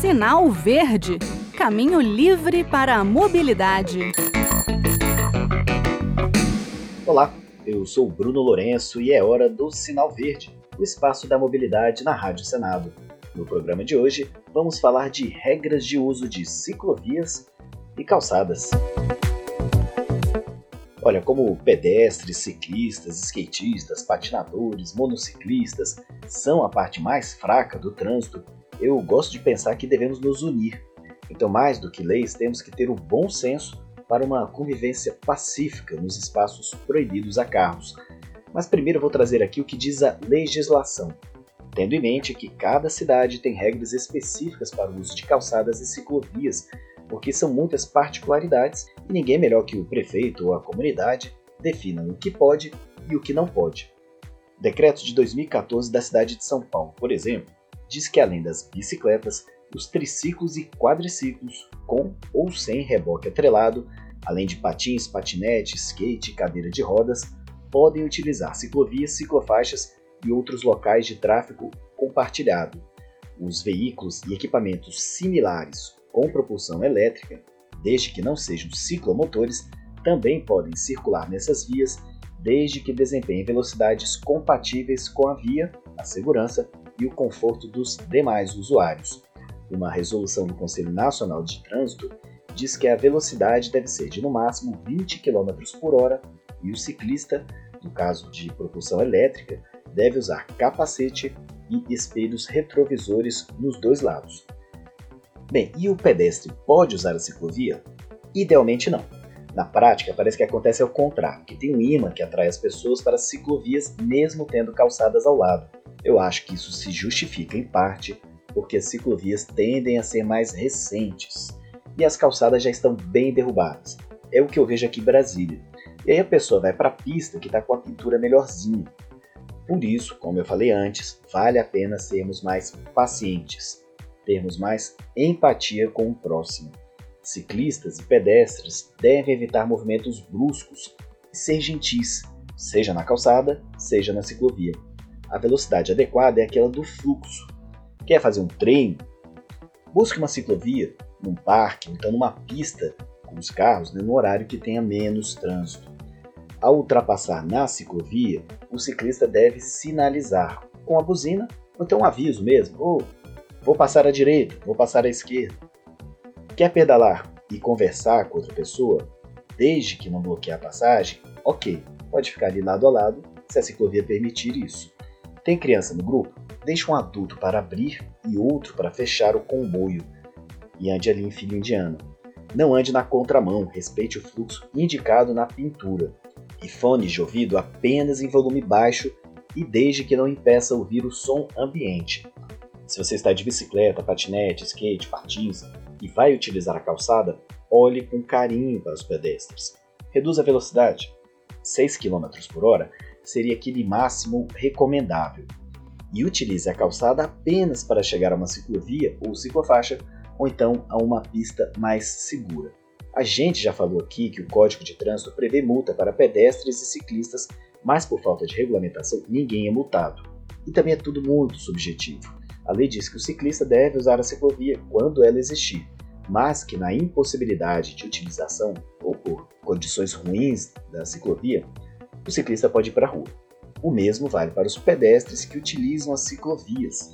Sinal Verde Caminho livre para a mobilidade. Olá, eu sou Bruno Lourenço e é hora do Sinal Verde, o espaço da mobilidade na Rádio Senado. No programa de hoje, vamos falar de regras de uso de ciclovias e calçadas. Olha, como pedestres, ciclistas, skatistas, patinadores, monociclistas são a parte mais fraca do trânsito, eu gosto de pensar que devemos nos unir. Então, mais do que leis, temos que ter o bom senso para uma convivência pacífica nos espaços proibidos a carros. Mas primeiro vou trazer aqui o que diz a legislação, tendo em mente que cada cidade tem regras específicas para o uso de calçadas e ciclovias, porque são muitas particularidades e ninguém é melhor que o prefeito ou a comunidade definam o que pode e o que não pode. Decreto de 2014 da cidade de São Paulo, por exemplo, diz que além das bicicletas, os triciclos e quadriciclos, com ou sem reboque atrelado, além de patins, patinete, skate e cadeira de rodas, podem utilizar ciclovias, ciclofaixas e outros locais de tráfego compartilhado. Os veículos e equipamentos similares com propulsão elétrica, desde que não sejam ciclomotores, também podem circular nessas vias desde que desempenhem velocidades compatíveis com a via, a segurança e o conforto dos demais usuários. Uma resolução do Conselho Nacional de Trânsito diz que a velocidade deve ser de no máximo 20 km por hora e o ciclista, no caso de propulsão elétrica, deve usar capacete e espelhos retrovisores nos dois lados. Bem, e o pedestre pode usar a ciclovia? Idealmente não. Na prática, parece que acontece ao contrário, que tem um imã que atrai as pessoas para as ciclovias mesmo tendo calçadas ao lado. Eu acho que isso se justifica em parte porque as ciclovias tendem a ser mais recentes e as calçadas já estão bem derrubadas. É o que eu vejo aqui em Brasília. E aí a pessoa vai para a pista que está com a pintura melhorzinha. Por isso, como eu falei antes, vale a pena sermos mais pacientes, termos mais empatia com o próximo. Ciclistas e pedestres devem evitar movimentos bruscos e ser gentis, seja na calçada, seja na ciclovia. A velocidade adequada é aquela do fluxo, Quer fazer um treino? Busque uma ciclovia, num parque, então numa pista com os carros, né, no horário que tenha menos trânsito. Ao ultrapassar na ciclovia, o ciclista deve sinalizar com a buzina ou então um aviso mesmo: oh, vou passar à direita, vou passar à esquerda. Quer pedalar e conversar com outra pessoa, desde que não bloqueie a passagem? Ok, pode ficar ali lado a lado se a ciclovia permitir isso. Tem criança no grupo? Deixe um adulto para abrir e outro para fechar o comboio e ande ali em fila indiana. Não ande na contramão, respeite o fluxo indicado na pintura. E fones de ouvido apenas em volume baixo e desde que não impeça ouvir o som ambiente. Se você está de bicicleta, patinete, skate, patins e vai utilizar a calçada, olhe com carinho para os pedestres. Reduza a velocidade. 6 km por hora seria aquele máximo recomendável e utilize a calçada apenas para chegar a uma ciclovia ou ciclofaixa ou então a uma pista mais segura. A gente já falou aqui que o Código de Trânsito prevê multa para pedestres e ciclistas, mas por falta de regulamentação ninguém é multado. E também é tudo muito subjetivo. A lei diz que o ciclista deve usar a ciclovia quando ela existir, mas que na impossibilidade de utilização ou por condições ruins da ciclovia, o ciclista pode ir para a rua. O mesmo vale para os pedestres que utilizam as ciclovias.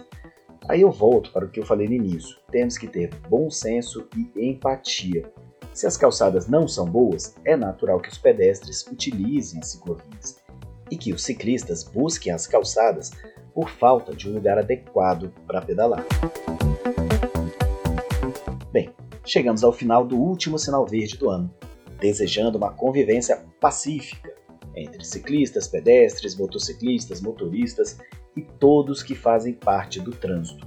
Aí eu volto para o que eu falei no início: temos que ter bom senso e empatia. Se as calçadas não são boas, é natural que os pedestres utilizem as ciclovias e que os ciclistas busquem as calçadas por falta de um lugar adequado para pedalar. Bem, chegamos ao final do último sinal verde do ano, desejando uma convivência pacífica entre ciclistas, pedestres, motociclistas, motoristas e todos que fazem parte do trânsito.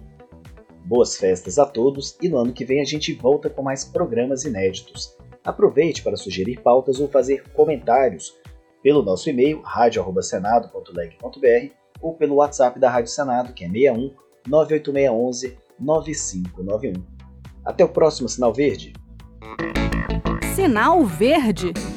Boas festas a todos e no ano que vem a gente volta com mais programas inéditos. Aproveite para sugerir pautas ou fazer comentários pelo nosso e-mail radio@senado.leg.br ou pelo WhatsApp da Rádio Senado, que é 61 98611 9591. Até o próximo Sinal Verde. Sinal Verde